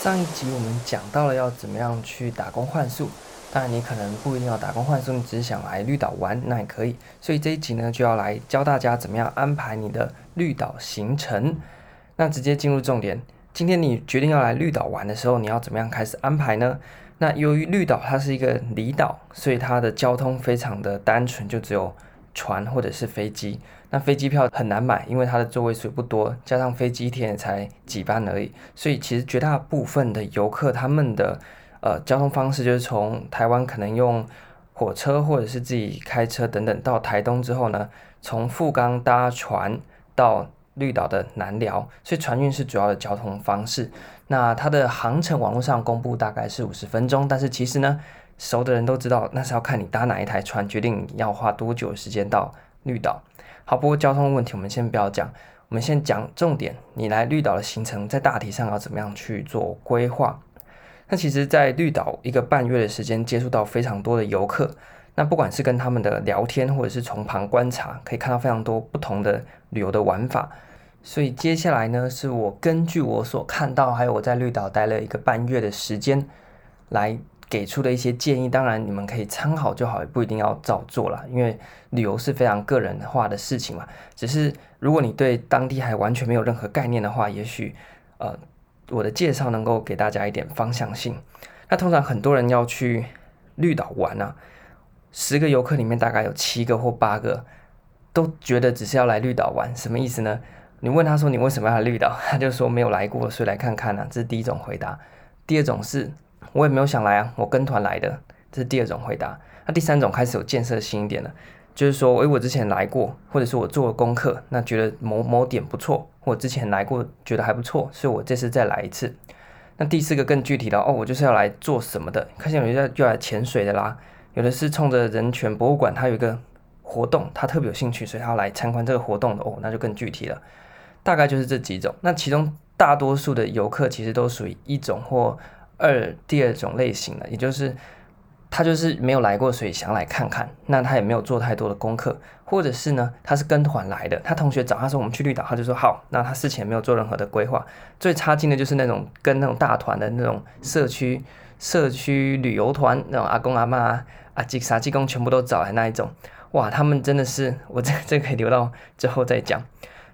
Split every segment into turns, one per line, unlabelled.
上一集我们讲到了要怎么样去打工换宿，当然你可能不一定要打工换宿，你只是想来绿岛玩，那也可以。所以这一集呢，就要来教大家怎么样安排你的绿岛行程。那直接进入重点，今天你决定要来绿岛玩的时候，你要怎么样开始安排呢？那由于绿岛它是一个离岛，所以它的交通非常的单纯，就只有船或者是飞机。那飞机票很难买，因为它的座位数不多，加上飞机一天也才几班而已，所以其实绝大部分的游客他们的呃交通方式就是从台湾可能用火车或者是自己开车等等到台东之后呢，从富冈搭船到绿岛的南寮，所以船运是主要的交通方式。那它的航程网络上公布大概是五十分钟，但是其实呢，熟的人都知道那是要看你搭哪一台船，决定要花多久时间到绿岛。好，不过交通问题我们先不要讲，我们先讲重点。你来绿岛的行程在大体上要怎么样去做规划？那其实，在绿岛一个半月的时间，接触到非常多的游客，那不管是跟他们的聊天，或者是从旁观察，可以看到非常多不同的旅游的玩法。所以接下来呢，是我根据我所看到，还有我在绿岛待了一个半月的时间，来给出的一些建议。当然你们可以参考就好，也不一定要照做了，因为旅游是非常个人化的事情嘛。只是如果你对当地还完全没有任何概念的话，也许呃我的介绍能够给大家一点方向性。那通常很多人要去绿岛玩啊，十个游客里面大概有七个或八个都觉得只是要来绿岛玩，什么意思呢？你问他说，你为什么要来绿岛？他就说没有来过，所以来看看呢、啊。这是第一种回答。第二种是我也没有想来啊，我跟团来的。这是第二种回答。那第三种开始有建设性一点了，就是说，诶，我之前来过，或者是我做了功课，那觉得某某点不错，或之前来过觉得还不错，所以我这次再来一次。那第四个更具体的哦，我就是要来做什么的？看见有些就来潜水的啦，有的是冲着人权博物馆，它有一个活动，他特别有兴趣，所以他要来参观这个活动的哦，那就更具体了。大概就是这几种，那其中大多数的游客其实都属于一种或二第二种类型的，也就是他就是没有来过，所以想来看看，那他也没有做太多的功课，或者是呢，他是跟团来的，他同学找他说我们去绿岛，他就说好，那他事前没有做任何的规划，最差劲的就是那种跟那种大团的那种社区社区旅游团，那种阿公阿嬷阿吉啥吉公全部都找来那一种，哇，他们真的是我这这可以留到之后再讲。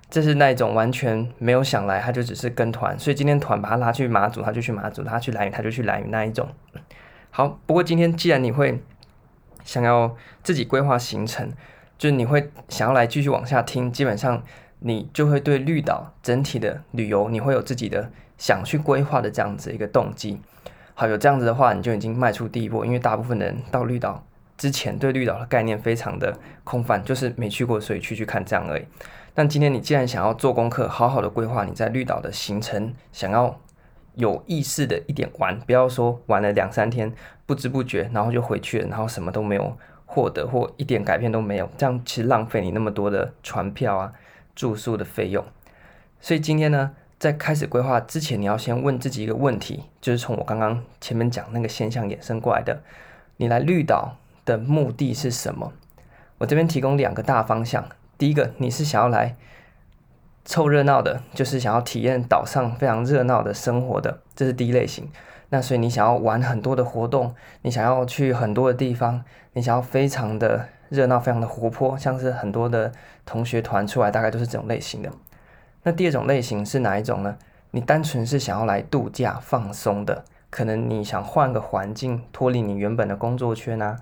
这是那一种完全没有想来，他就只是跟团，所以今天团把他拉去马祖，他就去马祖；他去兰屿，他就去兰屿那一种。好，不过今天既然你会想要自己规划行程，就是你会想要来继续往下听，基本上你就会对绿岛整体的旅游，你会有自己的想去规划的这样子一个动机。好，有这样子的话，你就已经迈出第一步，因为大部分人到绿岛之前对绿岛的概念非常的空泛，就是没去过，所以去去看这样而已。但今天你既然想要做功课，好好的规划你在绿岛的行程，想要有意识的一点玩，不要说玩了两三天不知不觉，然后就回去了，然后什么都没有获得或一点改变都没有，这样其实浪费你那么多的船票啊、住宿的费用。所以今天呢，在开始规划之前，你要先问自己一个问题，就是从我刚刚前面讲那个现象衍生过来的，你来绿岛的目的是什么？我这边提供两个大方向。第一个，你是想要来凑热闹的，就是想要体验岛上非常热闹的生活的，这是第一类型。那所以你想要玩很多的活动，你想要去很多的地方，你想要非常的热闹，非常的活泼，像是很多的同学团出来，大概都是这种类型的。那第二种类型是哪一种呢？你单纯是想要来度假放松的，可能你想换个环境，脱离你原本的工作圈啊。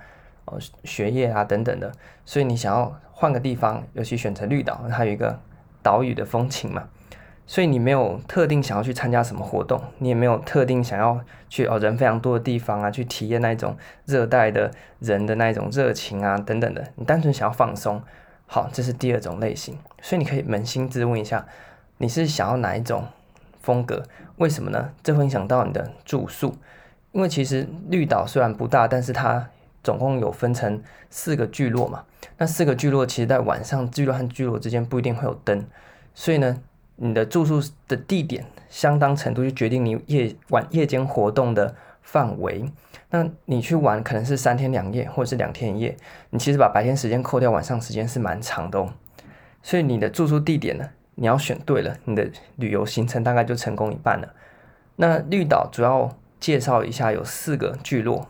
学业啊等等的，所以你想要换个地方，尤其选择绿岛，它有一个岛屿的风情嘛，所以你没有特定想要去参加什么活动，你也没有特定想要去哦人非常多的地方啊，去体验那一种热带的人的那一种热情啊等等的，你单纯想要放松。好，这是第二种类型，所以你可以扪心自问一下，你是想要哪一种风格？为什么呢？这会影响到你的住宿，因为其实绿岛虽然不大，但是它总共有分成四个聚落嘛，那四个聚落其实在晚上聚落和聚落之间不一定会有灯，所以呢，你的住宿的地点相当程度就决定你夜晚夜间活动的范围。那你去玩可能是三天两夜或者是两天一夜，你其实把白天时间扣掉，晚上时间是蛮长的哦。所以你的住宿地点呢，你要选对了，你的旅游行程大概就成功一半了。那绿岛主要介绍一下，有四个聚落。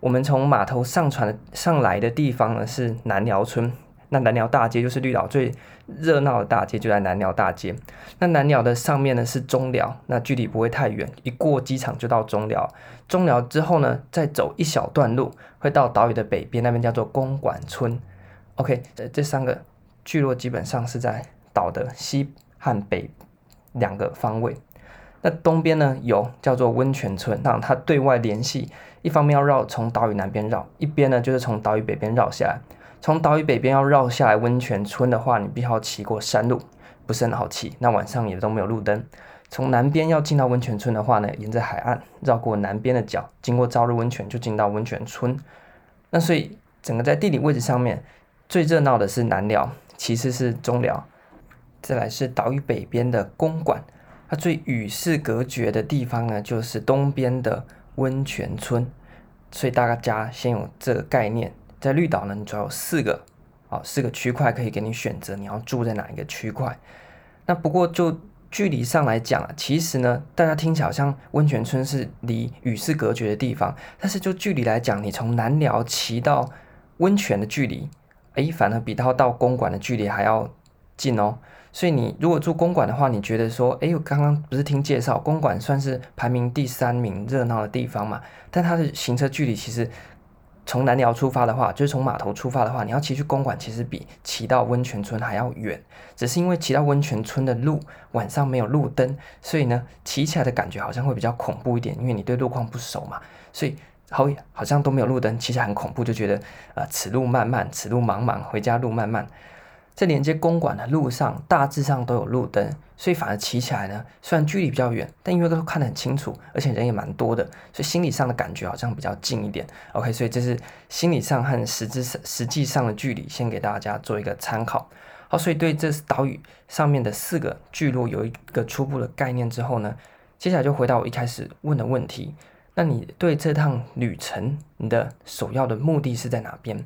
我们从码头上船上来的地方呢是南寮村，那南寮大街就是绿岛最热闹的大街，就在南寮大街。那南寮的上面呢是中寮，那距离不会太远，一过机场就到中寮。中寮之后呢，再走一小段路会到岛屿的北边，那边叫做公馆村。OK，这这三个聚落基本上是在岛的西和北两个方位。那东边呢有叫做温泉村，让它对外联系，一方面要绕从岛屿南边绕，一边呢就是从岛屿北边绕下来。从岛屿北边要绕下来温泉村的话，你必须要骑过山路，不是很好骑。那晚上也都没有路灯。从南边要进到温泉村的话呢，沿着海岸绕过南边的角，经过朝日温泉就进到温泉村。那所以整个在地理位置上面最热闹的是南寮，其次是中寮，再来是岛屿北边的公馆。它最与世隔绝的地方呢，就是东边的温泉村，所以大家先有这个概念。在绿岛呢，你主要有四个，啊，四个区块可以给你选择，你要住在哪一个区块。那不过就距离上来讲啊，其实呢，大家听起来好像温泉村是离与世隔绝的地方，但是就距离来讲，你从南寮骑到温泉的距离，诶，反而比到到公馆的距离还要近哦。所以你如果住公馆的话，你觉得说，诶，我刚刚不是听介绍，公馆算是排名第三名热闹的地方嘛？但它的行车距离其实从南寮出发的话，就是从码头出发的话，你要骑去公馆，其实比骑到温泉村还要远。只是因为骑到温泉村的路晚上没有路灯，所以呢，骑起来的感觉好像会比较恐怖一点，因为你对路况不熟嘛。所以好好像都没有路灯，骑起来很恐怖，就觉得呃，此路漫漫，此路茫茫，回家路漫漫。在连接公馆的路上，大致上都有路灯，所以反而骑起来呢，虽然距离比较远，但因为都看得很清楚，而且人也蛮多的，所以心理上的感觉好像比较近一点。OK，所以这是心理上和实质上实际上的距离，先给大家做一个参考。好，所以对这岛屿上面的四个聚落有一个初步的概念之后呢，接下来就回到我一开始问的问题：那你对这趟旅程，你的首要的目的是在哪边？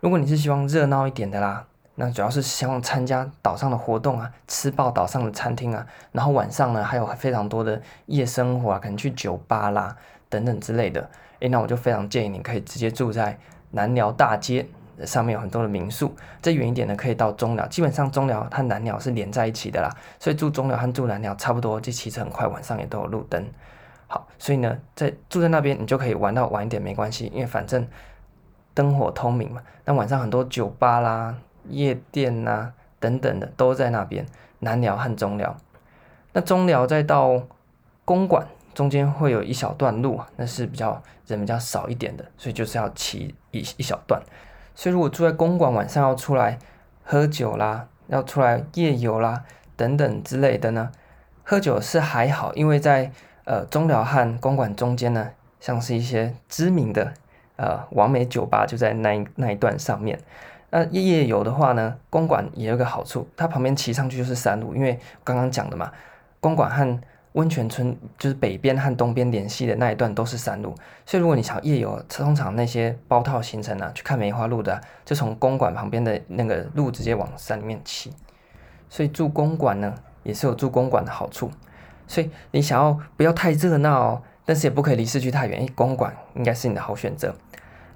如果你是希望热闹一点的啦。那主要是希望参加岛上的活动啊，吃爆岛上的餐厅啊，然后晚上呢还有非常多的夜生活啊，可能去酒吧啦等等之类的。诶，那我就非常建议你可以直接住在南寮大街上面有很多的民宿。再远一点呢，可以到中寮，基本上中寮和南寮是连在一起的啦，所以住中寮和住南寮差不多，就骑车很快，晚上也都有路灯。好，所以呢，在住在那边你就可以玩到晚一点没关系，因为反正灯火通明嘛。那晚上很多酒吧啦。夜店呐、啊，等等的都在那边，南寮和中寮。那中寮再到公馆中间会有一小段路，那是比较人比较少一点的，所以就是要骑一一小段。所以如果住在公馆，晚上要出来喝酒啦，要出来夜游啦，等等之类的呢，喝酒是还好，因为在呃中寮和公馆中间呢，像是一些知名的呃完美酒吧就在那那一段上面。那夜夜游的话呢，公馆也有个好处，它旁边骑上去就是山路，因为刚刚讲的嘛，公馆和温泉村就是北边和东边联系的那一段都是山路，所以如果你想夜游，通常那些包套行程啊，去看梅花鹿的，就从公馆旁边的那个路直接往山里面骑，所以住公馆呢也是有住公馆的好处，所以你想要不要太热闹，但是也不可以离市区太远，诶，公馆应该是你的好选择。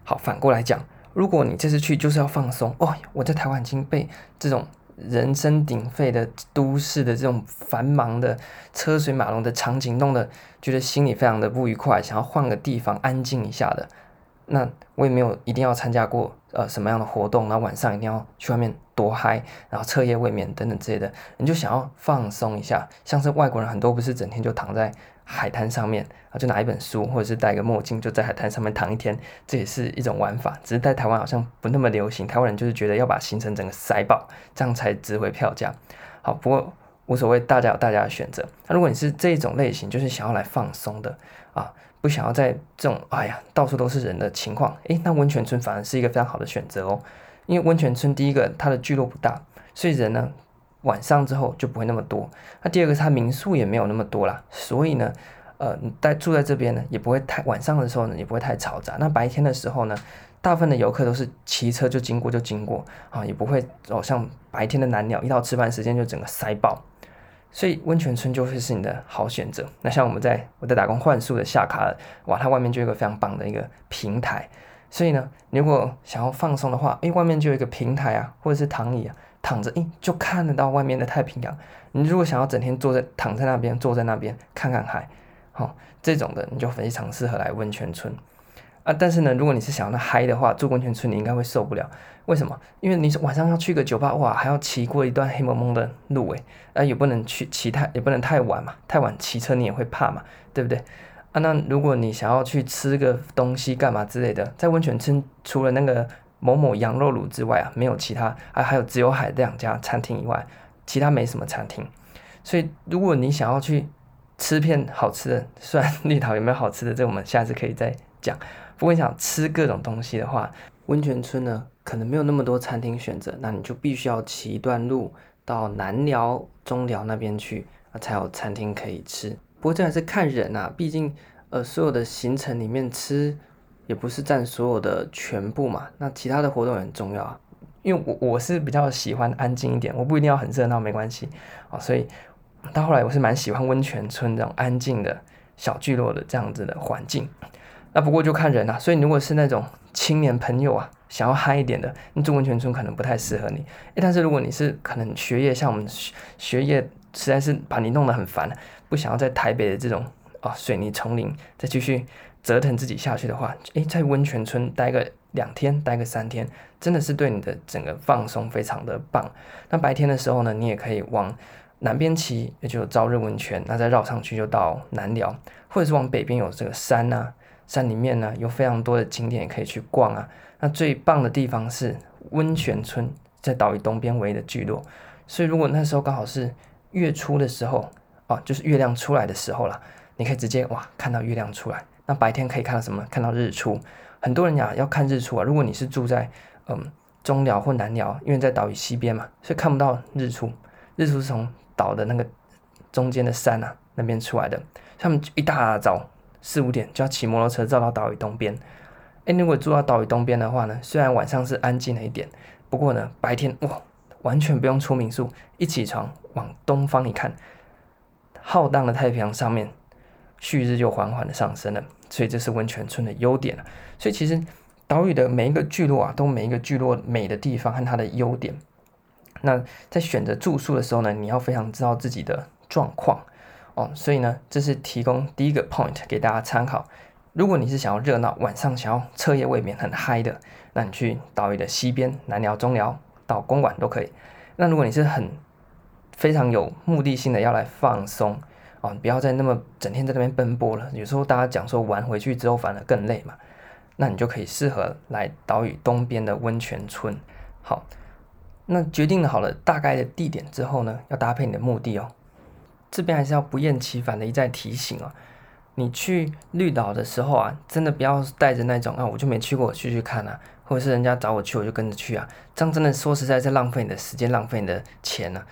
好，反过来讲。如果你这次去就是要放松哦，我在台湾已经被这种人声鼎沸的都市的这种繁忙的车水马龙的场景弄得觉得心里非常的不愉快，想要换个地方安静一下的。那我也没有一定要参加过呃什么样的活动，然后晚上一定要去外面多嗨，然后彻夜未眠等等之类的，你就想要放松一下，像是外国人很多不是整天就躺在。海滩上面啊，就拿一本书，或者是戴个墨镜，就在海滩上面躺一天，这也是一种玩法。只是在台湾好像不那么流行，台湾人就是觉得要把行程整个塞爆，这样才值回票价。好，不过无所谓，大家有大家的选择。那如果你是这种类型，就是想要来放松的啊，不想要在这种哎呀到处都是人的情况，诶，那温泉村反而是一个非常好的选择哦。因为温泉村第一个它的聚落不大，所以人呢。晚上之后就不会那么多。那第二个，它民宿也没有那么多啦，所以呢，呃，你待住在这边呢，也不会太晚上的时候呢，也不会太嘈杂。那白天的时候呢，大部分的游客都是骑车就经过就经过啊，也不会哦像白天的南鸟一到吃饭时间就整个塞爆。所以温泉村就会是你的好选择。那像我们在我在打工换宿的夏卡尔，哇，它外面就有一个非常棒的一个平台。所以呢，如果想要放松的话，诶，外面就有一个平台啊，或者是躺椅啊，躺着，诶，就看得到外面的太平洋。你如果想要整天坐在躺在那边，坐在那边看看海，好、哦，这种的你就非常适合来温泉村。啊，但是呢，如果你是想要那嗨的话，住温泉村你应该会受不了。为什么？因为你晚上要去个酒吧，哇，还要骑过一段黑蒙蒙的路，诶，啊，也不能去骑太，也不能太晚嘛，太晚骑车你也会怕嘛，对不对？啊，那如果你想要去吃个东西干嘛之类的，在温泉村除了那个某某羊肉炉之外啊，没有其他，啊，还有只有海两家餐厅以外，其他没什么餐厅。所以如果你想要去吃片好吃的，虽然绿岛有没有好吃的，这我们下次可以再讲。不过你想吃各种东西的话，温泉村呢可能没有那么多餐厅选择，那你就必须要骑一段路到南寮、中寮那边去，啊，才有餐厅可以吃。不过这还是看人啊，毕竟呃所有的行程里面吃也不是占所有的全部嘛，那其他的活动也很重要啊。因为我我是比较喜欢安静一点，我不一定要很热闹，没关系啊，所以到后来我是蛮喜欢温泉村这种安静的小聚落的这样子的环境。那不过就看人啦，所以如果是那种青年朋友啊，想要嗨一点的，你住温泉村可能不太适合你。诶，但是如果你是可能学业像我们学学业实在是把你弄得很烦，不想要在台北的这种啊水泥丛林再继续折腾自己下去的话，诶，在温泉村待个两天，待个三天，真的是对你的整个放松非常的棒。那白天的时候呢，你也可以往南边骑，也就朝日温泉，那再绕上去就到南寮，或者是往北边有这个山啊。山里面呢，有非常多的景点也可以去逛啊。那最棒的地方是温泉村，在岛屿东边唯一的聚落。所以如果那时候刚好是月初的时候，哦，就是月亮出来的时候了，你可以直接哇看到月亮出来。那白天可以看到什么？看到日出。很多人呀要看日出啊。如果你是住在嗯中寮或南寮，因为在岛屿西边嘛，所以看不到日出。日出是从岛的那个中间的山啊那边出来的。他们一大早。四五点就要骑摩托车绕到岛屿东边。诶，如果住到岛屿东边的话呢，虽然晚上是安静了一点，不过呢，白天哇，完全不用出民宿，一起床往东方一看，浩荡的太平洋上面，旭日就缓缓的上升了。所以这是温泉村的优点。所以其实岛屿的每一个聚落啊，都每一个聚落美的地方和它的优点。那在选择住宿的时候呢，你要非常知道自己的状况。哦，所以呢，这是提供第一个 point 给大家参考。如果你是想要热闹，晚上想要彻夜未眠很嗨的，那你去岛屿的西边，南寮、中寮到公馆都可以。那如果你是很非常有目的性的要来放松，哦，你不要再那么整天在那边奔波了。有时候大家讲说玩回去之后反而更累嘛，那你就可以适合来岛屿东边的温泉村。好，那决定了好了大概的地点之后呢，要搭配你的目的哦。这边还是要不厌其烦的一再提醒哦，你去绿岛的时候啊，真的不要带着那种啊，我就没去过，我去去看啊，或者是人家找我去，我就跟着去啊，这样真的说实在是浪费你的时间，浪费你的钱呢、啊。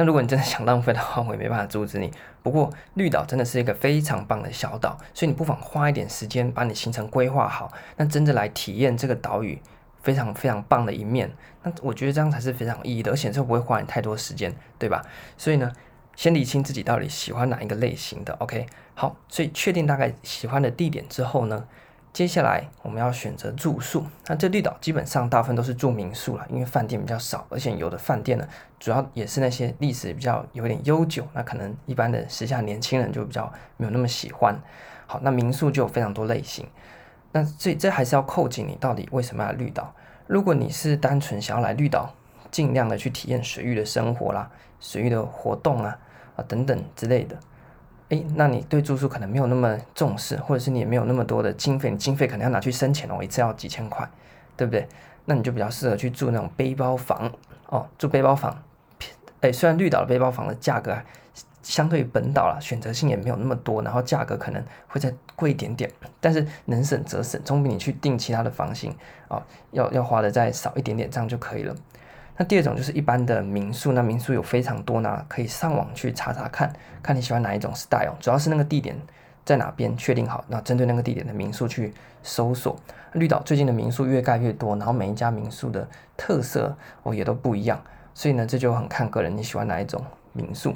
那如果你真的想浪费的话，我也没办法阻止你。不过绿岛真的是一个非常棒的小岛，所以你不妨花一点时间把你行程规划好，那真的来体验这个岛屿非常非常棒的一面。那我觉得这样才是非常有意义的，而且这不会花你太多时间，对吧？所以呢。先理清自己到底喜欢哪一个类型的，OK？好，所以确定大概喜欢的地点之后呢，接下来我们要选择住宿。那这绿岛基本上大部分都是住民宿了，因为饭店比较少，而且有的饭店呢，主要也是那些历史比较有点悠久，那可能一般的时下年轻人就比较没有那么喜欢。好，那民宿就有非常多类型。那这这还是要扣紧你到底为什么要绿岛？如果你是单纯想要来绿岛，尽量的去体验水域的生活啦，水域的活动啊。等等之类的，诶，那你对住宿可能没有那么重视，或者是你也没有那么多的经费，你经费可能要拿去生钱哦，一次要几千块，对不对？那你就比较适合去住那种背包房哦，住背包房，诶，虽然绿岛的背包房的价格相对于本岛啦，选择性也没有那么多，然后价格可能会再贵一点点，但是能省则省，总比你去订其他的房型哦，要要花的再少一点点，这样就可以了。那第二种就是一般的民宿，那民宿有非常多呢，可以上网去查查看，看你喜欢哪一种 style，主要是那个地点在哪边确定好，那针对那个地点的民宿去搜索。绿岛最近的民宿越盖越多，然后每一家民宿的特色哦也都不一样，所以呢这就很看个人你喜欢哪一种民宿。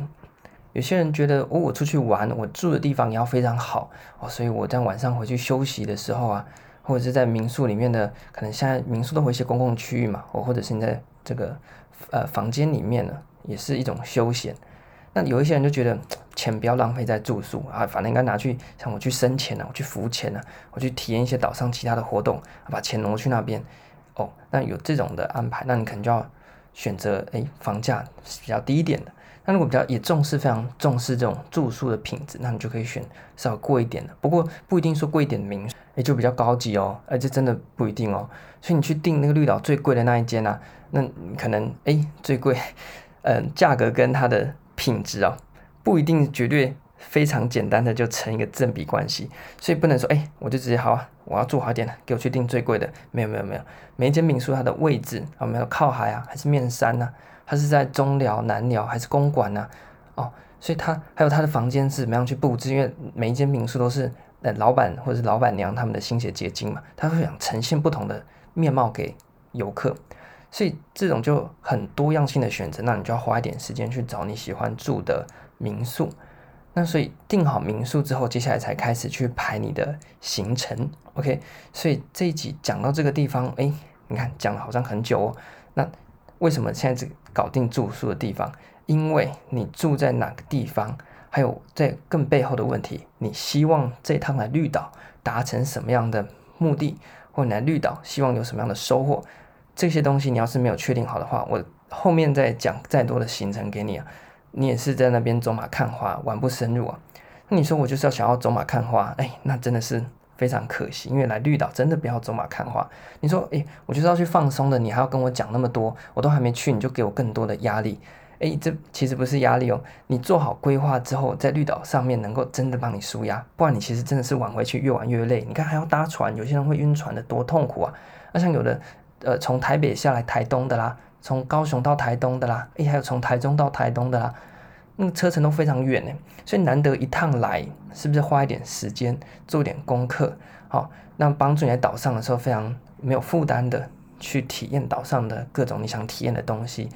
有些人觉得哦，我出去玩，我住的地方也要非常好哦，所以我在晚上回去休息的时候啊，或者是在民宿里面的，可能现在民宿都会一些公共区域嘛，哦，或者是你在这个呃房间里面呢，也是一种休闲。那有一些人就觉得 钱不要浪费在住宿啊，反正应该拿去像我去深潜啊，我去浮潜啊，我去体验一些岛上其他的活动，把钱挪去那边。哦，那有这种的安排，那你可能就要选择诶，房价是比较低一点的。那如果比较也重视非常重视这种住宿的品质，那你就可以选稍微贵一点的。不过不一定说贵一点的民宿，诶就比较高级哦，而且真的不一定哦。所以你去订那个绿岛最贵的那一间啊，那可能诶最贵，嗯，价格跟它的品质啊，不一定绝对非常简单的就成一个正比关系。所以不能说诶我就直接好啊，我要住好一点的，给我去订最贵的。没有没有没有，每一间民宿它的位置啊，没有靠海啊，还是面山呐、啊？他是在中寮、南寮还是公馆呢？哦，所以他还有他的房间是怎么样去布置？因为每一间民宿都是呃老板或者是老板娘他们的心血结晶嘛，他会想呈现不同的面貌给游客，所以这种就很多样性的选择，那你就要花一点时间去找你喜欢住的民宿。那所以订好民宿之后，接下来才开始去排你的行程。OK，所以这一集讲到这个地方，哎，你看讲了好像很久哦，那。为什么现在只搞定住宿的地方？因为你住在哪个地方，还有在更背后的问题，你希望这趟来绿岛达成什么样的目的，或你来绿岛希望有什么样的收获，这些东西你要是没有确定好的话，我后面再讲再多的行程给你啊，你也是在那边走马看花，玩不深入啊。那你说我就是要想要走马看花，哎，那真的是。非常可惜，因为来绿岛真的不要走马看花。你说，诶，我就是要去放松的，你还要跟我讲那么多，我都还没去，你就给我更多的压力。诶，这其实不是压力哦，你做好规划之后，在绿岛上面能够真的帮你舒压，不然你其实真的是玩回去越玩越累。你看还要搭船，有些人会晕船的，多痛苦啊！那像有的，呃，从台北下来台东的啦，从高雄到台东的啦，诶，还有从台中到台东的啦。那个车程都非常远呢，所以难得一趟来，是不是花一点时间做点功课，好，那帮助你在岛上的时候非常没有负担的去体验岛上的各种你想体验的东西，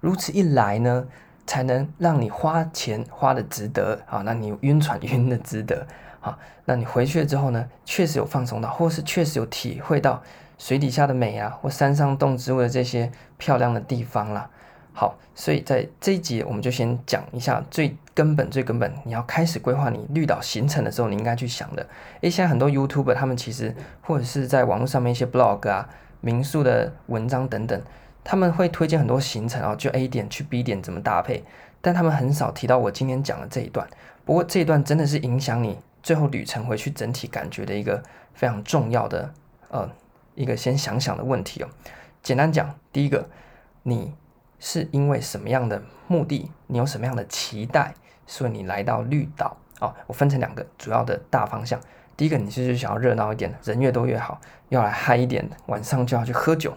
如此一来呢，才能让你花钱花的值得，啊，那你晕船晕的值得，啊，那你回去了之后呢，确实有放松到，或是确实有体会到水底下的美啊，或山上动植物的这些漂亮的地方啦。好，所以在这一集我们就先讲一下最根本、最根本，你要开始规划你绿岛行程的时候，你应该去想的。诶，现在很多 YouTuber 他们其实或者是在网络上面一些 blog 啊、民宿的文章等等，他们会推荐很多行程啊，就 A 点去 B 点怎么搭配，但他们很少提到我今天讲的这一段。不过这一段真的是影响你最后旅程回去整体感觉的一个非常重要的呃一个先想想的问题哦。简单讲，第一个，你。是因为什么样的目的？你有什么样的期待？所以你来到绿岛哦。我分成两个主要的大方向。第一个，你就是想要热闹一点，人越多越好，要来嗨一点，晚上就要去喝酒，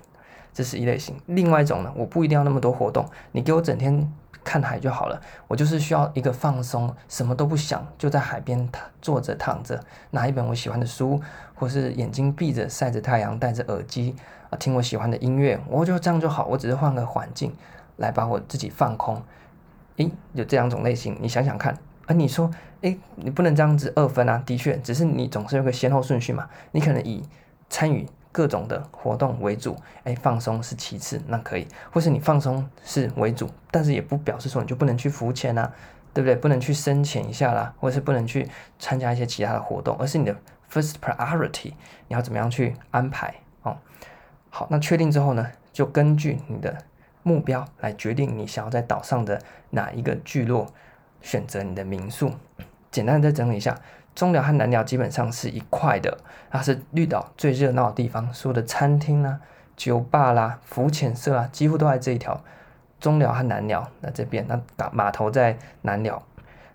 这是一类型。另外一种呢，我不一定要那么多活动，你给我整天看海就好了。我就是需要一个放松，什么都不想，就在海边躺坐着躺着，拿一本我喜欢的书，或是眼睛闭着晒着太阳，戴着耳机。啊，听我喜欢的音乐，我就这样就好。我只是换个环境，来把我自己放空。诶，有这两种类型，你想想看。啊，你说，诶，你不能这样子二分啊。的确，只是你总是有个先后顺序嘛。你可能以参与各种的活动为主，诶，放松是其次，那可以。或是你放松是为主，但是也不表示说你就不能去浮潜啊，对不对？不能去深潜一下啦，或是不能去参加一些其他的活动，而是你的 first priority，你要怎么样去安排哦？好，那确定之后呢，就根据你的目标来决定你想要在岛上的哪一个聚落选择你的民宿。简单的再整理一下，中寮和南寮基本上是一块的，它是绿岛最热闹的地方，所有的餐厅啦、酒吧啦、浮潜社啦，几乎都在这一条中寮和南寮那这边。那港码头在南寮，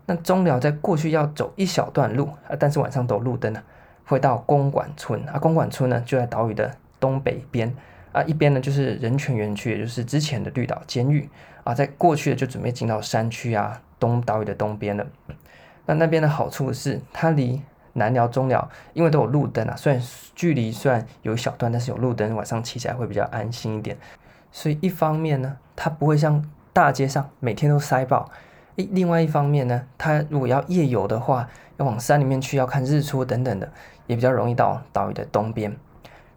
那中寮在过去要走一小段路啊，但是晚上都有路灯啊，会到公馆村啊，公馆村呢就在岛屿的。东北边啊，一边呢就是人权园区，也就是之前的绿岛监狱啊，在过去的就准备进到山区啊，东岛屿的东边了。那那边的好处是，它离南寮、中寮，因为都有路灯啊，虽然距离虽然有一小段，但是有路灯，晚上骑起来会比较安心一点。所以一方面呢，它不会像大街上每天都塞爆，诶，另外一方面呢，它如果要夜游的话，要往山里面去，要看日出等等的，也比较容易到岛屿的东边。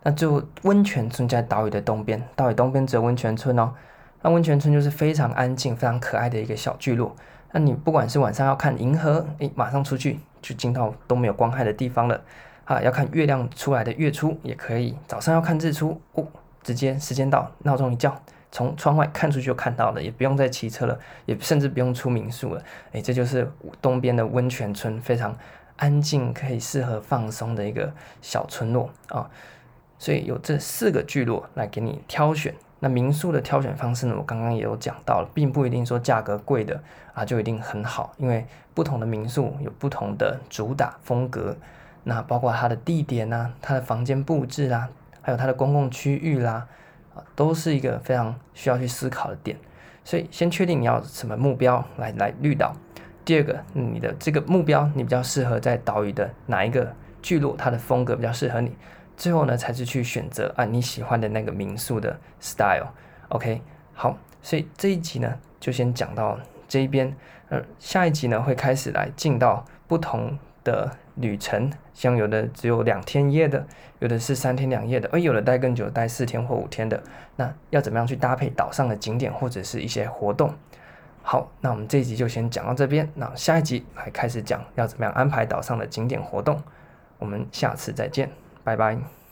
那就温泉村在岛屿的东边，岛屿东边只有温泉村哦。那温泉村就是非常安静、非常可爱的一个小聚落。那你不管是晚上要看银河，诶，马上出去就进到都没有光害的地方了啊。要看月亮出来的月出也可以。早上要看日出哦，直接时间到，闹钟一叫，从窗外看出去就看到了，也不用再骑车了，也甚至不用出民宿了。诶，这就是东边的温泉村，非常安静，可以适合放松的一个小村落啊。所以有这四个聚落来给你挑选。那民宿的挑选方式呢，我刚刚也有讲到了，并不一定说价格贵的啊就一定很好，因为不同的民宿有不同的主打风格，那包括它的地点啊、它的房间布置啦，还有它的公共区域啦，啊，都是一个非常需要去思考的点。所以先确定你要什么目标来来绿岛。第二个，你的这个目标你比较适合在岛屿的哪一个聚落，它的风格比较适合你。最后呢，才是去选择啊你喜欢的那个民宿的 style，OK，好，所以这一集呢就先讲到这一边，呃，下一集呢会开始来进到不同的旅程，像有的只有两天一夜的，有的是三天两夜的，而有的待更久，待四天或五天的，那要怎么样去搭配岛上的景点或者是一些活动？好，那我们这一集就先讲到这边，那下一集来开始讲要怎么样安排岛上的景点活动，我们下次再见。拜拜。